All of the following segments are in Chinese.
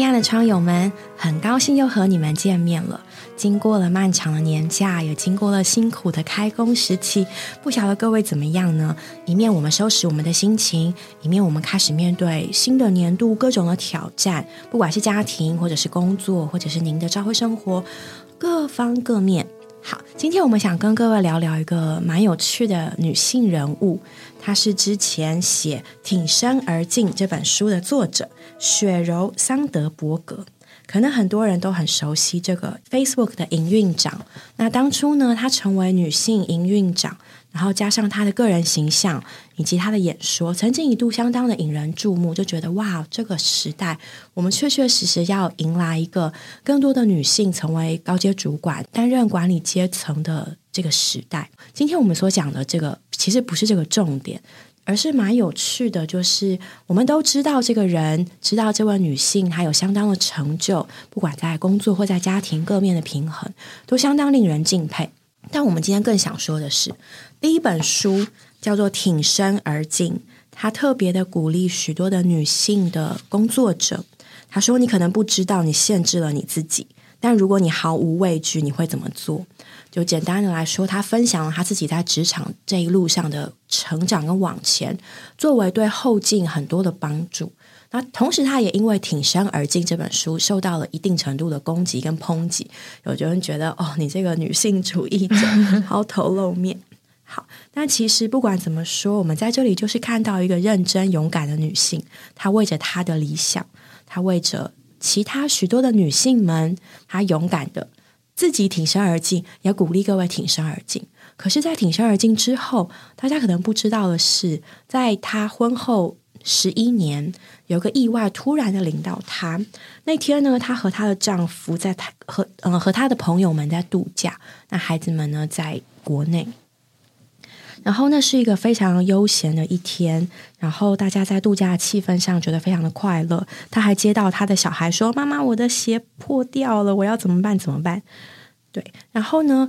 亲爱的窗友们，很高兴又和你们见面了。经过了漫长的年假，也经过了辛苦的开工时期，不晓得各位怎么样呢？一面我们收拾我们的心情，一面我们开始面对新的年度各种的挑战，不管是家庭，或者是工作，或者是您的朝会生活，各方各面。好，今天我们想跟各位聊聊一个蛮有趣的女性人物，她是之前写《挺身而进》这本书的作者雪柔桑德伯格。可能很多人都很熟悉这个 Facebook 的营运长。那当初呢，她成为女性营运长，然后加上她的个人形象以及她的演说，曾经一度相当的引人注目，就觉得哇，这个时代我们确确实实要迎来一个更多的女性成为高阶主管、担任管理阶层的这个时代。今天我们所讲的这个，其实不是这个重点。而是蛮有趣的，就是我们都知道这个人，知道这位女性她有相当的成就，不管在工作或在家庭各面的平衡，都相当令人敬佩。但我们今天更想说的是，第一本书叫做《挺身而进》，它特别的鼓励许多的女性的工作者。他说：“你可能不知道，你限制了你自己。”但如果你毫无畏惧，你会怎么做？就简单的来说，他分享了他自己在职场这一路上的成长跟往前，作为对后进很多的帮助。那同时，他也因为挺身而进这本书受到了一定程度的攻击跟抨击。有的人觉得，哦，你这个女性主义者，抛头露面。好，但其实不管怎么说，我们在这里就是看到一个认真勇敢的女性，她为着她的理想，她为着。其他许多的女性们，她勇敢的自己挺身而进，也鼓励各位挺身而进。可是，在挺身而进之后，大家可能不知道的是，在她婚后十一年，有个意外突然的领到她。那天呢，她和她的丈夫在她和嗯和她的朋友们在度假，那孩子们呢在国内。然后那是一个非常悠闲的一天，然后大家在度假的气氛上觉得非常的快乐。他还接到他的小孩说：“妈妈，我的鞋破掉了，我要怎么办？怎么办？”对，然后呢，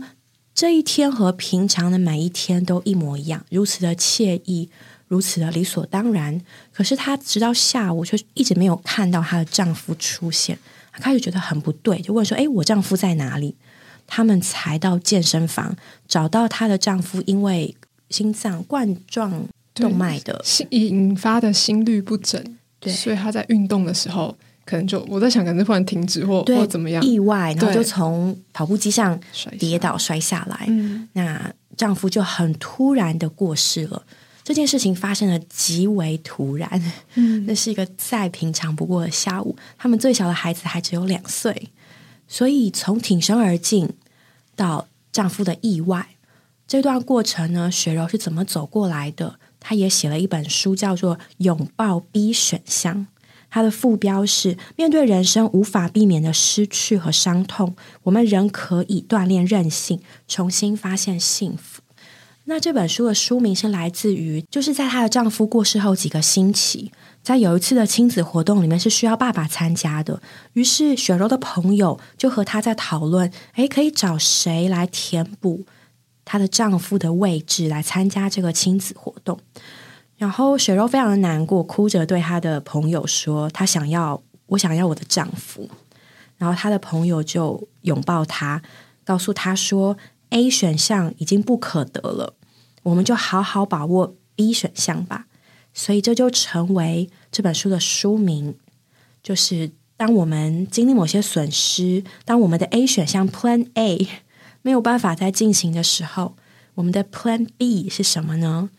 这一天和平常的每一天都一模一样，如此的惬意，如此的理所当然。可是她直到下午却一直没有看到她的丈夫出现，她开始觉得很不对，就问说：“哎，我丈夫在哪里？”他们才到健身房找到她的丈夫，因为。心脏冠状动脉的。心引发的心律不整，对，所以他在运动的时候，可能就我在想，可能突然停止或或怎么样。意外，然后就从跑步机上跌倒摔下来。那丈夫就很突然的过世了。这件事情发生的极为突然，嗯，那是一个再平常不过的下午。他们最小的孩子还只有两岁，所以从挺身而进到丈夫的意外。这段过程呢，雪柔是怎么走过来的？她也写了一本书，叫做《拥抱 B 选项》。它的副标是：面对人生无法避免的失去和伤痛，我们仍可以锻炼韧性，重新发现幸福。那这本书的书名是来自于，就是在她的丈夫过世后几个星期，在有一次的亲子活动里面是需要爸爸参加的。于是雪柔的朋友就和她在讨论：诶，可以找谁来填补？她的丈夫的位置来参加这个亲子活动，然后雪柔非常的难过，哭着对她的朋友说：“她想要，我想要我的丈夫。”然后她的朋友就拥抱她，告诉她说：“A 选项已经不可得了，我们就好好把握 B 选项吧。”所以这就成为这本书的书名，就是当我们经历某些损失，当我们的 A 选项 Plan A。没有办法在进行的时候，我们的 Plan B 是什么呢？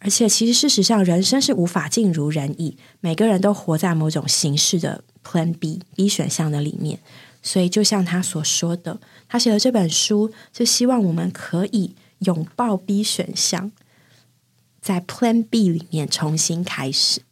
而且，其实事实上，人生是无法尽如人意，每个人都活在某种形式的 Plan B B 选项的里面。所以，就像他所说的，他写的这本书，是希望我们可以拥抱 B 选项，在 Plan B 里面重新开始。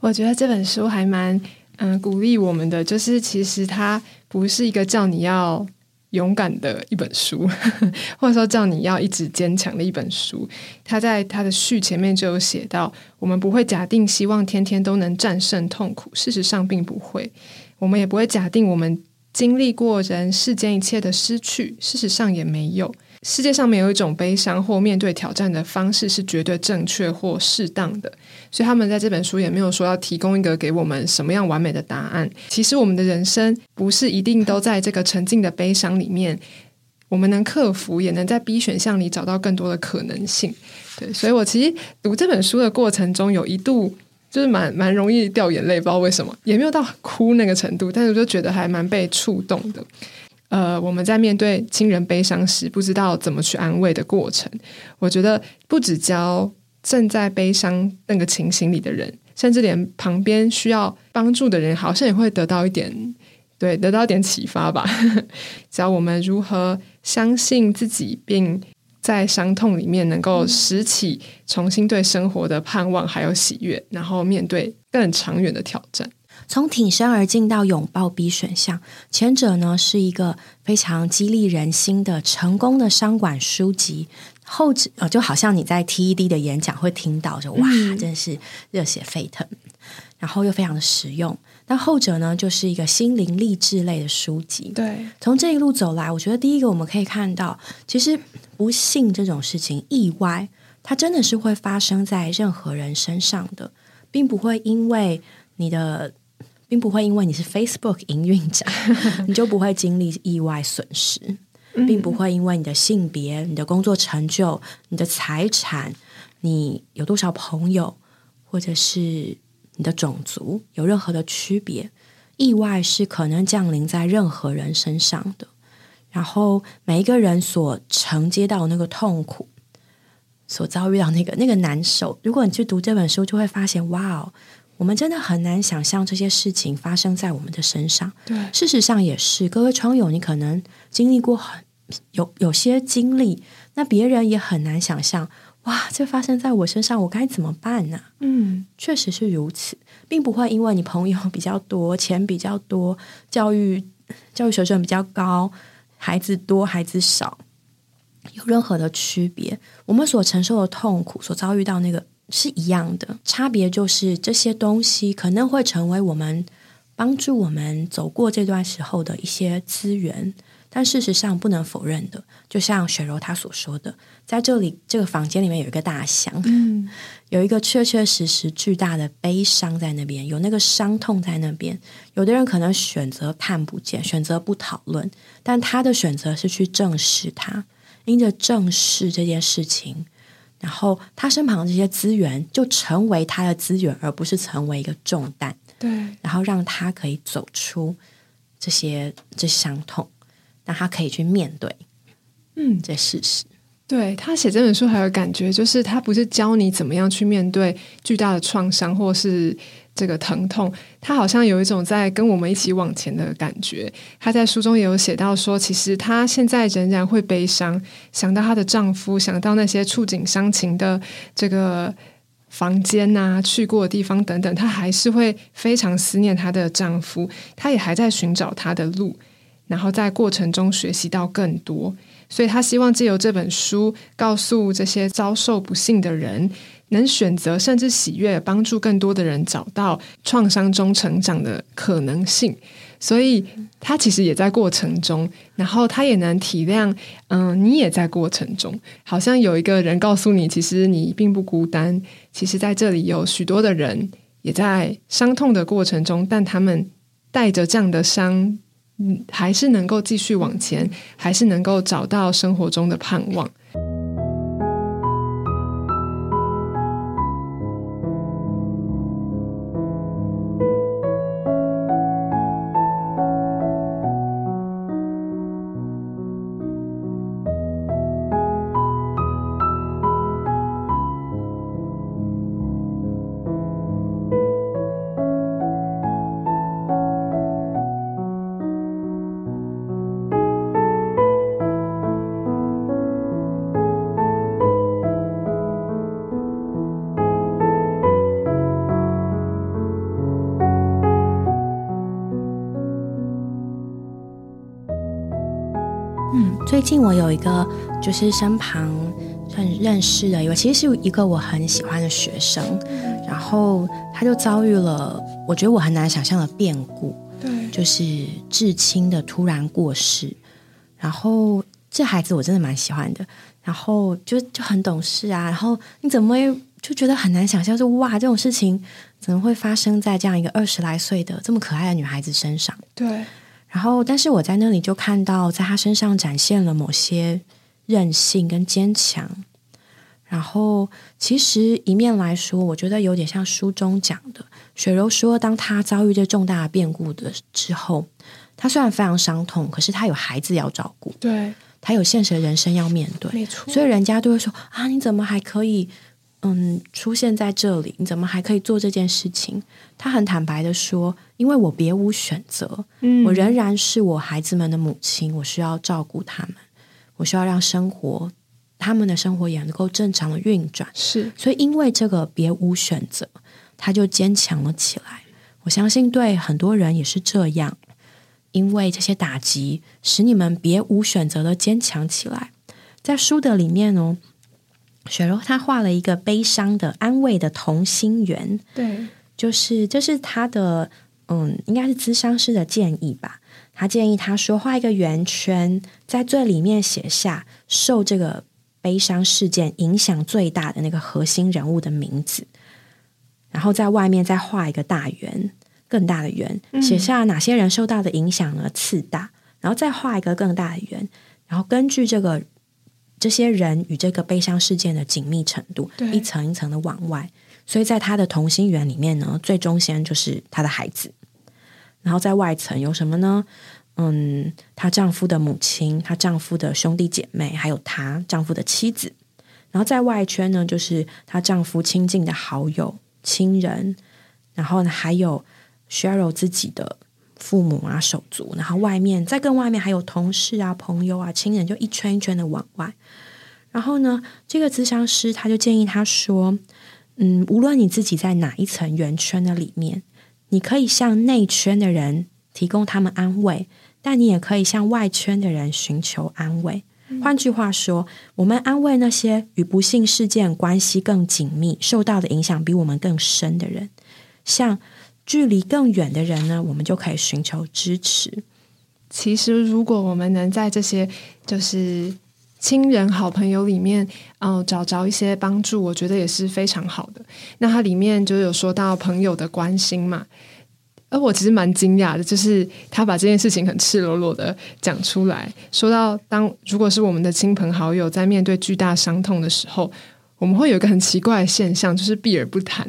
我觉得这本书还蛮嗯鼓励我们的，就是其实它不是一个叫你要。勇敢的一本书，或者说叫你要一直坚强的一本书。他在他的序前面就有写到：我们不会假定希望天天都能战胜痛苦，事实上并不会；我们也不会假定我们经历过人世间一切的失去，事实上也没有。世界上没有一种悲伤或面对挑战的方式是绝对正确或适当的，所以他们在这本书也没有说要提供一个给我们什么样完美的答案。其实我们的人生不是一定都在这个沉静的悲伤里面，我们能克服，也能在 B 选项里找到更多的可能性。对，所以我其实读这本书的过程中，有一度。就是蛮蛮容易掉眼泪，不知道为什么，也没有到哭那个程度，但是我就觉得还蛮被触动的。呃，我们在面对亲人悲伤时，不知道怎么去安慰的过程，我觉得不只教正在悲伤那个情形里的人，甚至连旁边需要帮助的人，好像也会得到一点，对，得到一点启发吧。教我们如何相信自己，并。在伤痛里面，能够拾起重新对生活的盼望，还有喜悦，然后面对更长远的挑战。从挺身而进到拥抱 B 选项，前者呢是一个非常激励人心的成功的商管书籍，后者呃就好像你在 TED 的演讲会听到，就哇，真是热血沸腾，然后又非常的实用。那后者呢，就是一个心灵励志类的书籍。对，从这一路走来，我觉得第一个我们可以看到，其实不幸这种事情，意外，它真的是会发生在任何人身上的，并不会因为你的，并不会因为你是 Facebook 营运长，你就不会经历意外损失，并不会因为你的性别、你的工作成就、你的财产、你有多少朋友，或者是。你的种族有任何的区别？意外是可能降临在任何人身上的。然后每一个人所承接到那个痛苦，所遭遇到那个那个难受。如果你去读这本书，就会发现，哇哦，我们真的很难想象这些事情发生在我们的身上。对，事实上也是。各位窗友，你可能经历过很有有些经历，那别人也很难想象。哇，这发生在我身上，我该怎么办呢？嗯，确实是如此，并不会因为你朋友比较多、钱比较多、教育教育水准比较高、孩子多孩子少有任何的区别。我们所承受的痛苦、所遭遇到那个是一样的，差别就是这些东西可能会成为我们帮助我们走过这段时候的一些资源。但事实上不能否认的，就像雪柔她所说的，在这里这个房间里面有一个大象，嗯，有一个确确实实巨大的悲伤在那边，有那个伤痛在那边。有的人可能选择看不见，选择不讨论，但他的选择是去正视它，因着正视这件事情，然后他身旁的这些资源就成为他的资源，而不是成为一个重担。对，然后让他可以走出这些这伤痛。让他可以去面对，嗯，这事实。对他写这本书还有感觉，就是他不是教你怎么样去面对巨大的创伤或是这个疼痛，他好像有一种在跟我们一起往前的感觉。他在书中也有写到说，其实他现在仍然会悲伤，想到她的丈夫，想到那些触景伤情的这个房间呐，去过的地方等等，她还是会非常思念她的丈夫，她也还在寻找她的路。然后在过程中学习到更多，所以他希望借由这本书告诉这些遭受不幸的人，能选择甚至喜悦，帮助更多的人找到创伤中成长的可能性。所以他其实也在过程中，然后他也能体谅，嗯，你也在过程中，好像有一个人告诉你，其实你并不孤单。其实在这里有许多的人也在伤痛的过程中，但他们带着这样的伤。还是能够继续往前，还是能够找到生活中的盼望。近我有一个就是身旁很认识的一个，其实是一个我很喜欢的学生，然后他就遭遇了我觉得我很难想象的变故，对，就是至亲的突然过世，然后这孩子我真的蛮喜欢的，然后就就很懂事啊，然后你怎么会就觉得很难想象，说哇，这种事情怎么会发生在这样一个二十来岁的这么可爱的女孩子身上？对，然后但是我在那里就看到，在他身上展现了某些韧性跟坚强。然后，其实一面来说，我觉得有点像书中讲的，雪柔说，当他遭遇这重大的变故的之后，他虽然非常伤痛，可是他有孩子要照顾，对，他有现实的人生要面对，没错。所以人家都会说啊，你怎么还可以嗯出现在这里？你怎么还可以做这件事情？他很坦白的说，因为我别无选择，嗯我仍然是我孩子们的母亲，我需要照顾他们，我需要让生活。他们的生活也能够正常的运转，是，所以因为这个别无选择，他就坚强了起来。我相信对很多人也是这样，因为这些打击使你们别无选择的坚强起来。在书的里面哦，雪柔她画了一个悲伤的、安慰的同心圆，对，就是这是她的嗯，应该是咨商师的建议吧。他建议他说画一个圆圈，在最里面写下受这个。悲伤事件影响最大的那个核心人物的名字，然后在外面再画一个大圆，更大的圆，写下哪些人受到的影响呢？次大，然后再画一个更大的圆，然后根据这个这些人与这个悲伤事件的紧密程度，一层一层的往外。所以在他的同心圆里面呢，最中心就是他的孩子，然后在外层有什么呢？嗯，她丈夫的母亲，她丈夫的兄弟姐妹，还有她丈夫的妻子。然后在外圈呢，就是她丈夫亲近的好友、亲人。然后呢，还有 Cheryl 自己的父母啊、手足。然后外面，再跟外面还有同事啊、朋友啊、亲人，就一圈一圈的往外。然后呢，这个咨商师他就建议他说：“嗯，无论你自己在哪一层圆圈的里面，你可以向内圈的人提供他们安慰。”但你也可以向外圈的人寻求安慰。换句话说，我们安慰那些与不幸事件关系更紧密、受到的影响比我们更深的人。像距离更远的人呢，我们就可以寻求支持。其实，如果我们能在这些就是亲人、好朋友里面，嗯，找着一些帮助，我觉得也是非常好的。那它里面就有说到朋友的关心嘛。而我其实蛮惊讶的，就是他把这件事情很赤裸裸的讲出来，说到当如果是我们的亲朋好友在面对巨大伤痛的时候，我们会有一个很奇怪的现象，就是避而不谈。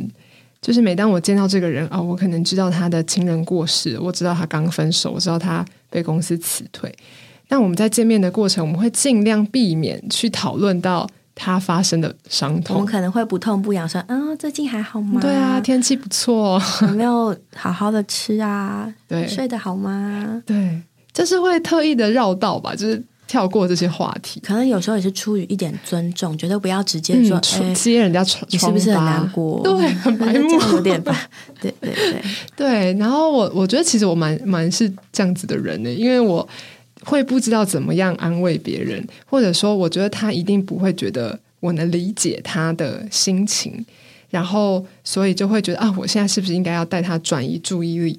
就是每当我见到这个人啊，我可能知道他的亲人过世，我知道他刚分手，我知道他被公司辞退，但我们在见面的过程，我们会尽量避免去讨论到。他发生的伤痛，我们可能会不痛不痒，说：“嗯，最近还好吗？对啊，天气不错，有没有好好的吃啊？对，睡得好吗？对，就是会特意的绕道吧，就是跳过这些话题。可能有时候也是出于一点尊重，觉得不要直接说接人家你是不是很难过？对，很白目，有点吧。对对对对。然后我我觉得其实我蛮蛮是这样子的人呢，因为我。会不知道怎么样安慰别人，或者说，我觉得他一定不会觉得我能理解他的心情，然后所以就会觉得啊，我现在是不是应该要带他转移注意力，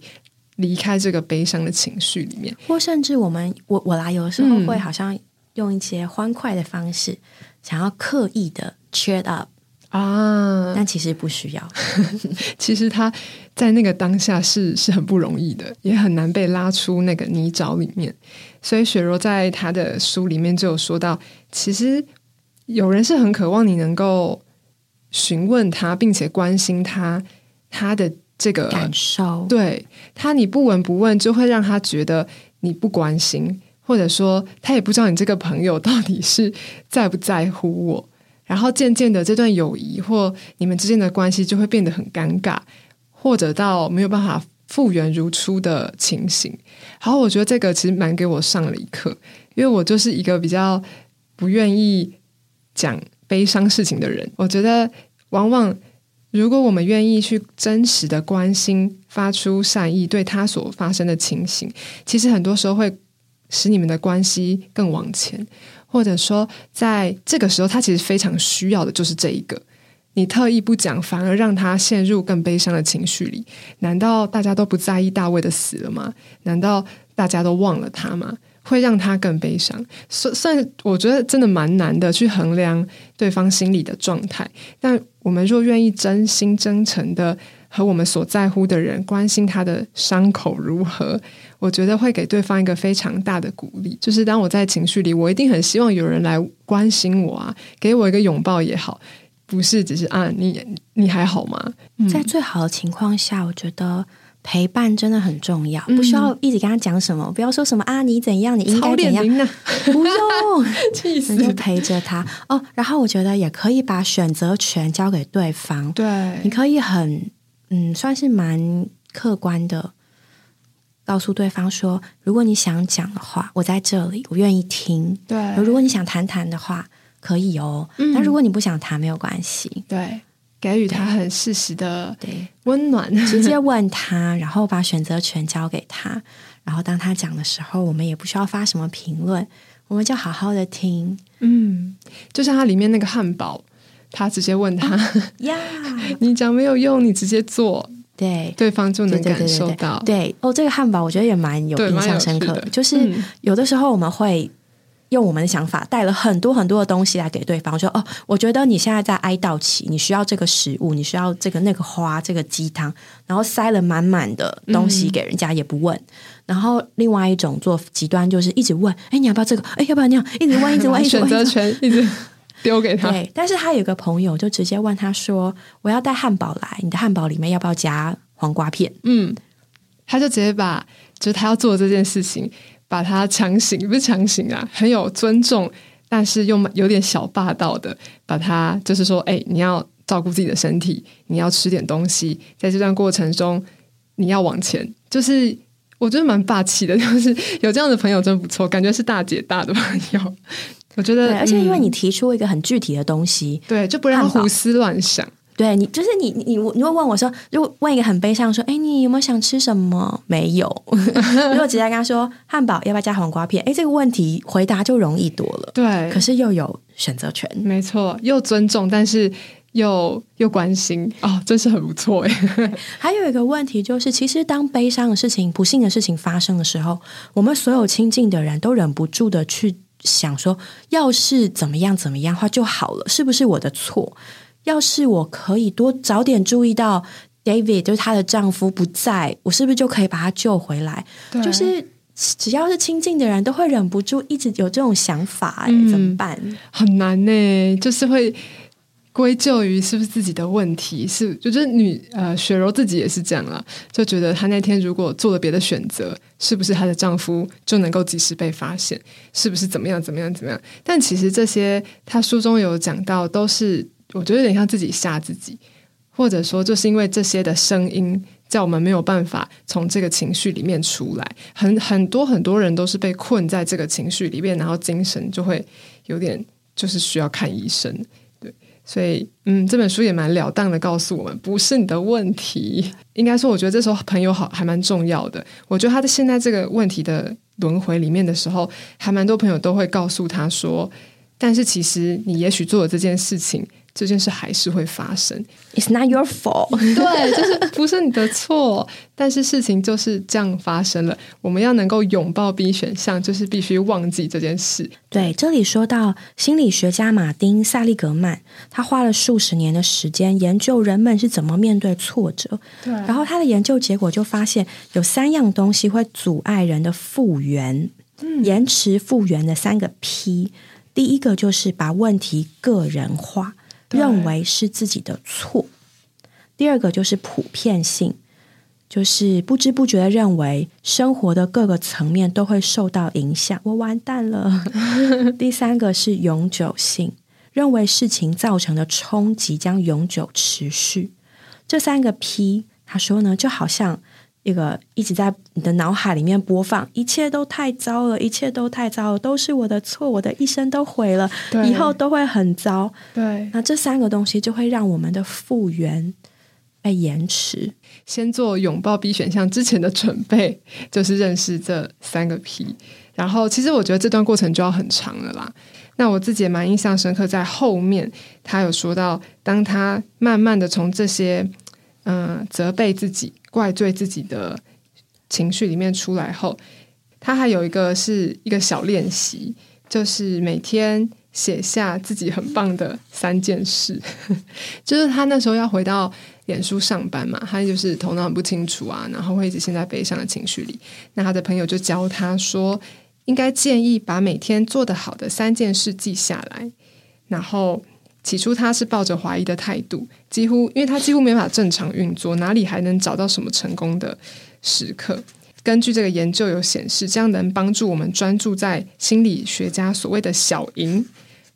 离开这个悲伤的情绪里面？或甚至我们，我我来有的时候会好像用一些欢快的方式，想要刻意的 cheer up。啊！但其实不需要。其实他在那个当下是是很不容易的，也很难被拉出那个泥沼里面。所以雪柔在他的书里面就有说到，其实有人是很渴望你能够询问他，并且关心他他的这个感受。对他，你不闻不问，就会让他觉得你不关心，或者说他也不知道你这个朋友到底是在不在乎我。然后渐渐的，这段友谊或你们之间的关系就会变得很尴尬，或者到没有办法复原如初的情形。好，我觉得这个其实蛮给我上了一课，因为我就是一个比较不愿意讲悲伤事情的人。我觉得，往往如果我们愿意去真实的关心、发出善意，对他所发生的情形，其实很多时候会使你们的关系更往前。或者说，在这个时候，他其实非常需要的就是这一个。你特意不讲，反而让他陷入更悲伤的情绪里。难道大家都不在意大卫的死了吗？难道大家都忘了他吗？会让他更悲伤。算算，我觉得真的蛮难的去衡量对方心理的状态。但我们若愿意真心真诚的和我们所在乎的人关心他的伤口如何，我觉得会给对方一个非常大的鼓励。就是当我在情绪里，我一定很希望有人来关心我啊，给我一个拥抱也好，不是只是啊，你你还好吗？在最好的情况下，我觉得。陪伴真的很重要，不需要一直跟他讲什么，不要说什么啊，你怎样，你应该怎样，不用，气死，就陪着他哦。然后我觉得也可以把选择权交给对方，对，你可以很嗯，算是蛮客观的告诉对方说，如果你想讲的话，我在这里，我愿意听。对，如果你想谈谈的话，可以哦。那如果你不想谈，没有关系。对。给予他很适时的温暖，直接问他，然后把选择权交给他，然后当他讲的时候，我们也不需要发什么评论，我们就好好的听。嗯，就像他里面那个汉堡，他直接问他呀，你讲没有用，你直接做，对，对方就能感受到。对哦，这个汉堡我觉得也蛮有印象深刻的，就是有的时候我们会。用我们的想法带了很多很多的东西来给对方，说：“哦，我觉得你现在在哀悼期，你需要这个食物，你需要这个那个花，这个鸡汤，然后塞了满满的东西给人家，也不问。然后另外一种做极端就是一直问：哎，你要不要这个？哎，要不要那样？一直问，一直问，选择权一直丢给他。对，但是他有个朋友就直接问他说：我要带汉堡来，你的汉堡里面要不要加黄瓜片？嗯，他就直接把就是他要做这件事情。把他强行不是强行啊，很有尊重，但是又有点小霸道的，把他就是说，哎，你要照顾自己的身体，你要吃点东西，在这段过程中你要往前，就是我觉得蛮霸气的，就是有这样的朋友真不错，感觉是大姐大的朋友，我觉得，而且因为你提出一个很具体的东西，对，就不让胡思乱想。对你，就是你，你，你会问我说，如果问一个很悲伤，说，哎，你有没有想吃什么？没有。如果直接跟他说汉堡，要不要加黄瓜片？哎，这个问题回答就容易多了。对，可是又有选择权，没错，又尊重，但是又又关心，哦，真是很不错哎。还有一个问题就是，其实当悲伤的事情、不幸的事情发生的时候，我们所有亲近的人都忍不住的去想说，要是怎么样怎么样话就好了，是不是我的错？要是我可以多早点注意到 David，就是她的丈夫不在，我是不是就可以把他救回来？就是只要是亲近的人都会忍不住一直有这种想法，哎，怎么办？很难呢，就是会归咎于是不是自己的问题？是，就是女呃雪柔自己也是这样了，就觉得她那天如果做了别的选择，是不是她的丈夫就能够及时被发现？是不是怎么样怎么样怎么样？但其实这些，她书中有讲到，都是。我觉得有点像自己吓自己，或者说就是因为这些的声音，叫我们没有办法从这个情绪里面出来。很很多很多人都是被困在这个情绪里面，然后精神就会有点就是需要看医生。对，所以嗯，这本书也蛮了当的告诉我们，不是你的问题。应该说，我觉得这时候朋友好还蛮重要的。我觉得他在现在这个问题的轮回里面的时候，还蛮多朋友都会告诉他说，但是其实你也许做了这件事情。这件事还是会发生，It's not your fault。对，就是不是你的错，但是事情就是这样发生了。我们要能够拥抱 B 选项，就是必须忘记这件事。对，这里说到心理学家马丁·萨利格曼，他花了数十年的时间研究人们是怎么面对挫折。对，然后他的研究结果就发现，有三样东西会阻碍人的复原，延迟复原的三个 P。第一个就是把问题个人化。认为是自己的错。第二个就是普遍性，就是不知不觉的认为生活的各个层面都会受到影响，我完蛋了。第三个是永久性，认为事情造成的冲击将永久持续。这三个 P，他说呢，就好像。一个一直在你的脑海里面播放，一切都太糟了，一切都太糟了，都是我的错，我的一生都毁了，以后都会很糟。对，那这三个东西就会让我们的复原被延迟。先做拥抱 B 选项之前的准备，就是认识这三个 P。然后，其实我觉得这段过程就要很长了啦。那我自己也蛮印象深刻，在后面他有说到，当他慢慢的从这些嗯责备自己。怪罪自己的情绪里面出来后，他还有一个是一个小练习，就是每天写下自己很棒的三件事。就是他那时候要回到脸书上班嘛，他就是头脑很不清楚啊，然后会一直陷在悲伤的情绪里。那他的朋友就教他说，应该建议把每天做得好的三件事记下来。然后起初他是抱着怀疑的态度，几乎因为他几乎没法正常运作，哪里还能找到什么成功的时刻？根据这个研究有显示，这样能帮助我们专注在心理学家所谓的小赢。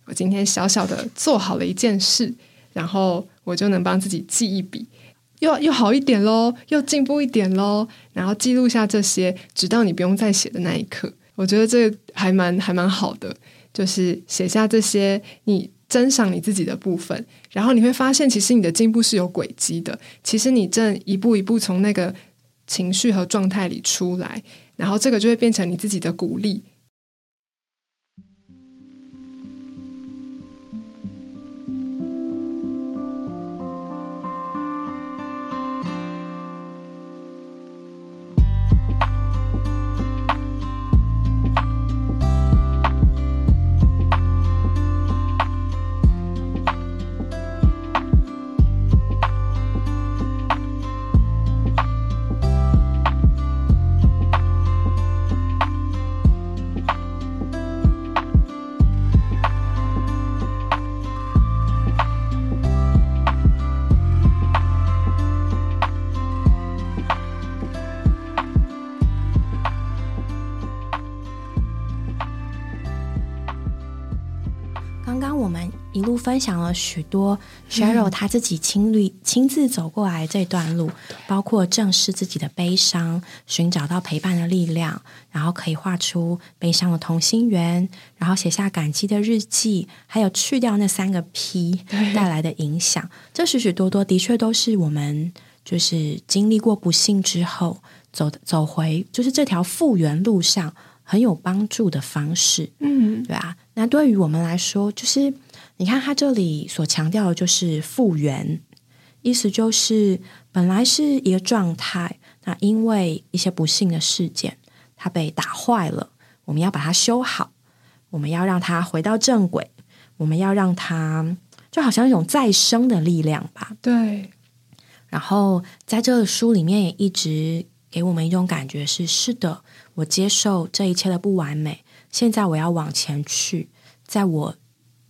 我今天小小的做好了一件事，然后我就能帮自己记一笔，又又好一点喽，又进步一点喽。然后记录下这些，直到你不用再写的那一刻。我觉得这还蛮还蛮好的，就是写下这些你珍赏你自己的部分，然后你会发现，其实你的进步是有轨迹的。其实你正一步一步从那个。情绪和状态里出来，然后这个就会变成你自己的鼓励。分享了许多 Cheryl 他自己亲历亲自走过来这段路，包括正视自己的悲伤，寻找到陪伴的力量，然后可以画出悲伤的同心圆，然后写下感激的日记，还有去掉那三个 P 带来的影响。这许许多多的确都是我们就是经历过不幸之后走走回就是这条复原路上很有帮助的方式。嗯，对啊。那对于我们来说，就是。你看，他这里所强调的就是复原，意思就是本来是一个状态，那因为一些不幸的事件，它被打坏了，我们要把它修好，我们要让它回到正轨，我们要让它就好像一种再生的力量吧。对。然后在这个书里面也一直给我们一种感觉是：是的，我接受这一切的不完美，现在我要往前去，在我。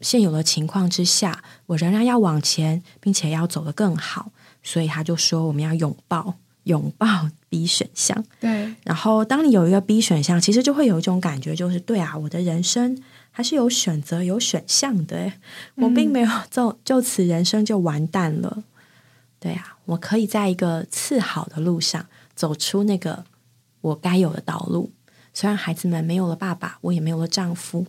现有的情况之下，我仍然要往前，并且要走得更好。所以他就说，我们要拥抱拥抱 B 选项。对。然后，当你有一个 B 选项，其实就会有一种感觉，就是对啊，我的人生还是有选择、有选项的。我并没有就就此人生就完蛋了。对啊，我可以在一个次好的路上走出那个我该有的道路。虽然孩子们没有了爸爸，我也没有了丈夫。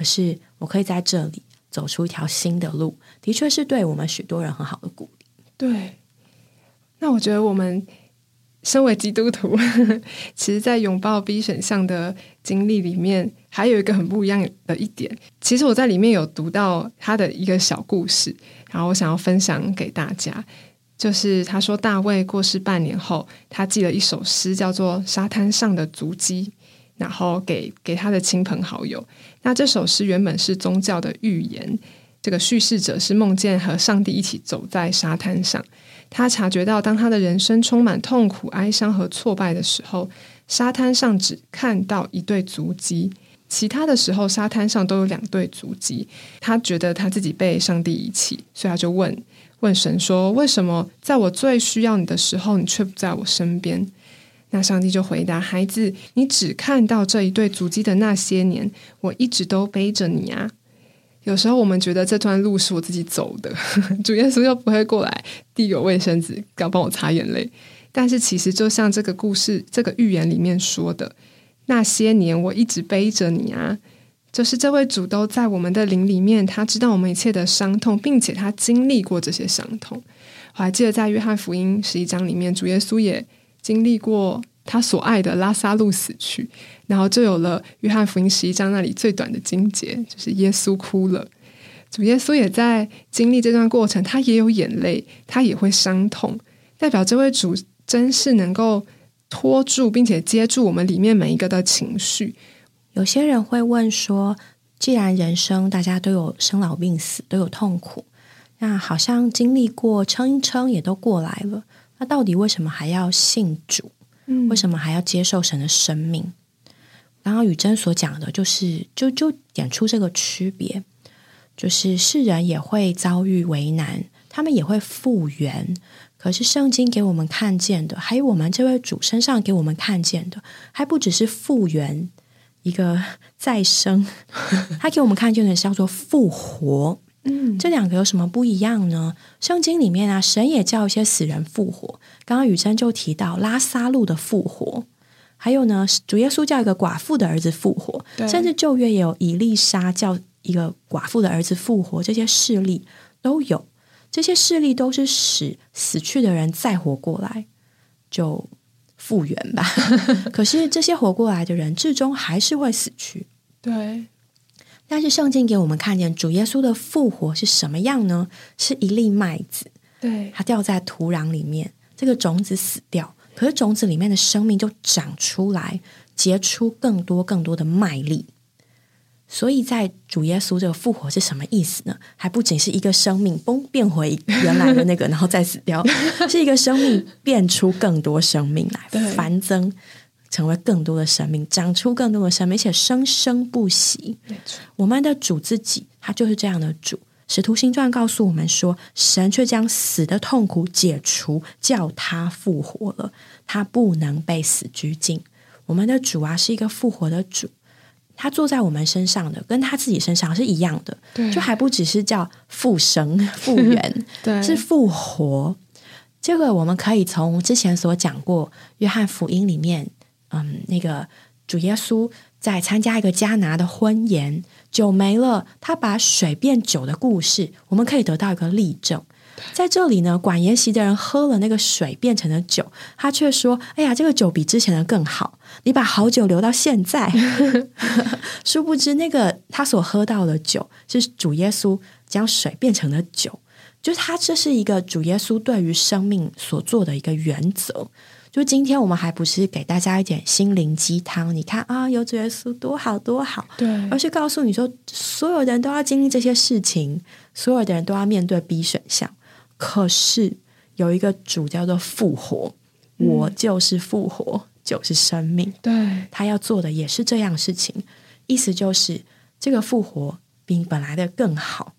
可是，我可以在这里走出一条新的路，的确是对我们许多人很好的鼓励。对，那我觉得我们身为基督徒，其实，在拥抱 B 选项的经历里面，还有一个很不一样的一点。其实我在里面有读到他的一个小故事，然后我想要分享给大家。就是他说，大卫过世半年后，他记了一首诗，叫做《沙滩上的足迹》。然后给给他的亲朋好友。那这首诗原本是宗教的预言，这个叙事者是梦见和上帝一起走在沙滩上。他察觉到，当他的人生充满痛苦、哀伤和挫败的时候，沙滩上只看到一对足迹；其他的时候，沙滩上都有两对足迹。他觉得他自己被上帝遗弃，所以他就问问神说：“为什么在我最需要你的时候，你却不在我身边？”那上帝就回答：“孩子，你只看到这一对足迹的那些年，我一直都背着你啊。有时候我们觉得这段路是我自己走的，主耶稣又不会过来递有卫生纸，要帮我擦眼泪。但是其实就像这个故事、这个寓言里面说的，那些年我一直背着你啊，就是这位主都在我们的灵里面，他知道我们一切的伤痛，并且他经历过这些伤痛。我还记得在约翰福音十一章里面，主耶稣也。”经历过他所爱的拉萨路死去，然后就有了约翰福音十一章那里最短的经节，就是耶稣哭了。主耶稣也在经历这段过程，他也有眼泪，他也会伤痛，代表这位主真是能够拖住并且接住我们里面每一个的情绪。有些人会问说：“既然人生大家都有生老病死，都有痛苦，那好像经历过撑一撑也都过来了，那到底为什么还要信主？为什么还要接受神的生命？”刚刚雨珍所讲的，就是就就点出这个区别，就是世人也会遭遇为难，他们也会复原。可是圣经给我们看见的，还有我们这位主身上给我们看见的，还不只是复原一个 再生，他给我们看见的是叫做复活。嗯，这两个有什么不一样呢？圣经里面啊，神也叫一些死人复活。刚刚雨珍就提到拉萨路的复活。还有呢，主耶稣叫一个寡妇的儿子复活，甚至旧约也有以利沙叫一个寡妇的儿子复活，这些事例都有。这些事例都是使死去的人再活过来，就复原吧。可是这些活过来的人，最终还是会死去。对。但是圣经给我们看见主耶稣的复活是什么样呢？是一粒麦子，对，它掉在土壤里面，这个种子死掉。可是种子里面的生命就长出来，结出更多更多的麦粒。所以在主耶稣这个复活是什么意思呢？还不仅是一个生命崩变回原来的那个，然后再死掉，是一个生命变出更多生命来，繁增成为更多的生命，长出更多的生命，而且生生不息。我们的主自己，他就是这样的主。使徒行传告诉我们说，神却将死的痛苦解除，叫他复活了。他不能被死拘禁。我们的主啊，是一个复活的主，他坐在我们身上的，跟他自己身上是一样的。就还不只是叫复生、复原，对，是复活。这个我们可以从之前所讲过，约翰福音里面，嗯，那个主耶稣在参加一个迦拿的婚宴。酒没了，他把水变酒的故事，我们可以得到一个例证。在这里呢，管筵席的人喝了那个水变成了酒，他却说：“哎呀，这个酒比之前的更好。你把好酒留到现在。”殊不知，那个他所喝到的酒是主耶稣将水变成了酒，就是他这是一个主耶稣对于生命所做的一个原则。就今天我们还不是给大家一点心灵鸡汤？你看啊，有主耶稣多好多好，对，而是告诉你说，所有的人都要经历这些事情，所有的人都要面对 B 选项。可是有一个主叫做复活，我就是复活，就是生命。对他要做的也是这样事情，意思就是这个复活比本来的更好、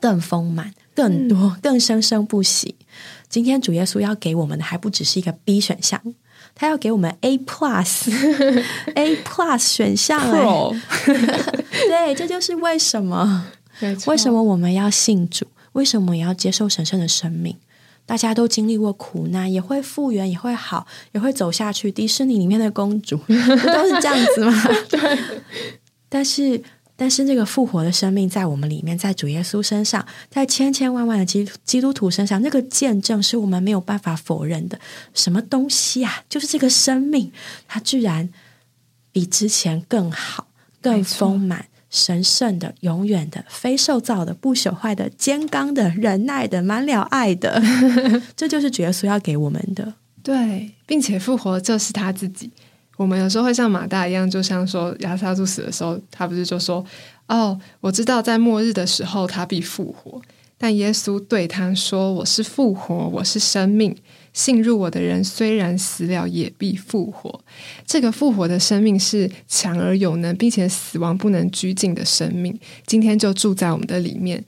更丰满、更多、更生生不息。今天主耶稣要给我们的还不只是一个 B 选项，他要给我们 A Plus，A Plus 选项。对，这就是为什么，为什么我们要信主，为什么也要接受神圣的生命？大家都经历过苦难，也会复原，也会好，也会走下去。迪士尼里面的公主 不都是这样子吗？对，但是。但是这个复活的生命在我们里面，在主耶稣身上，在千千万万的基基督徒身上，那个见证是我们没有办法否认的。什么东西啊？就是这个生命，它居然比之前更好、更丰满、神圣的、永远的、非受造的、不朽坏的、坚刚的、忍耐的、满了爱的。这就是主耶稣要给我们的。对，并且复活就是他自己。我们有时候会像马大一样，就像说亚萨柱死的时候，他不是就说：“哦，我知道在末日的时候他必复活。”但耶稣对他说：“我是复活，我是生命。信入我的人，虽然死了，也必复活。这个复活的生命是强而有能，并且死亡不能拘禁的生命。今天就住在我们的里面。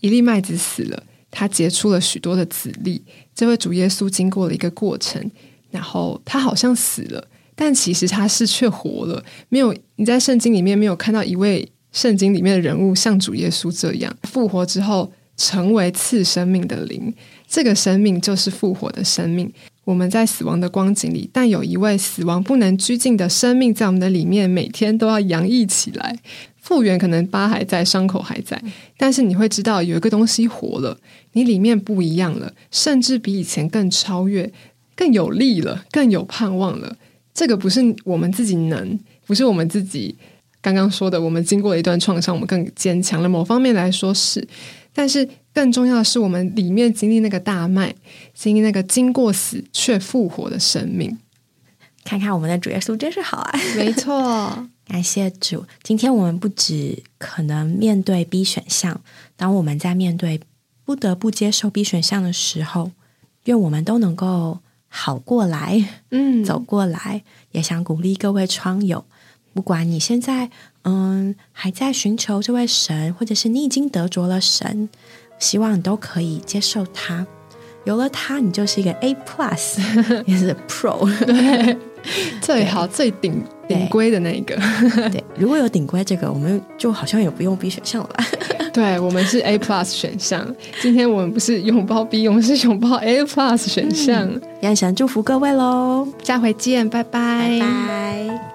一粒麦子死了，它结出了许多的籽粒。这位主耶稣经过了一个过程，然后他好像死了。”但其实他是却活了，没有你在圣经里面没有看到一位圣经里面的人物像主耶稣这样复活之后成为次生命的灵，这个生命就是复活的生命。我们在死亡的光景里，但有一位死亡不能拘禁的生命在我们的里面，每天都要洋溢起来。复原可能疤还在，伤口还在，但是你会知道有一个东西活了，你里面不一样了，甚至比以前更超越、更有力了，更有盼望了。这个不是我们自己能，不是我们自己刚刚说的。我们经过了一段创伤，我们更坚强了。某方面来说是，但是更重要的是，我们里面经历那个大麦，经历那个经过死却复活的生命。看看我们的主耶稣真是好啊！没错，感谢主。今天我们不止可能面对 B 选项，当我们在面对不得不接受 B 选项的时候，愿我们都能够好过来，嗯，走过来。也想鼓励各位窗友，不管你现在嗯还在寻求这位神，或者是你已经得着了神，希望你都可以接受他。有了它，你就是一个 A plus，也是 Pro，对，最好最顶顶规的那一个。对，如果有顶规这个，我们就好像也不用 B 选项了吧？对，我们是 A plus 选项。今天我们不是拥抱 B，我们是拥抱 A plus 选项。也想祝福各位喽，下回见，拜拜，拜拜。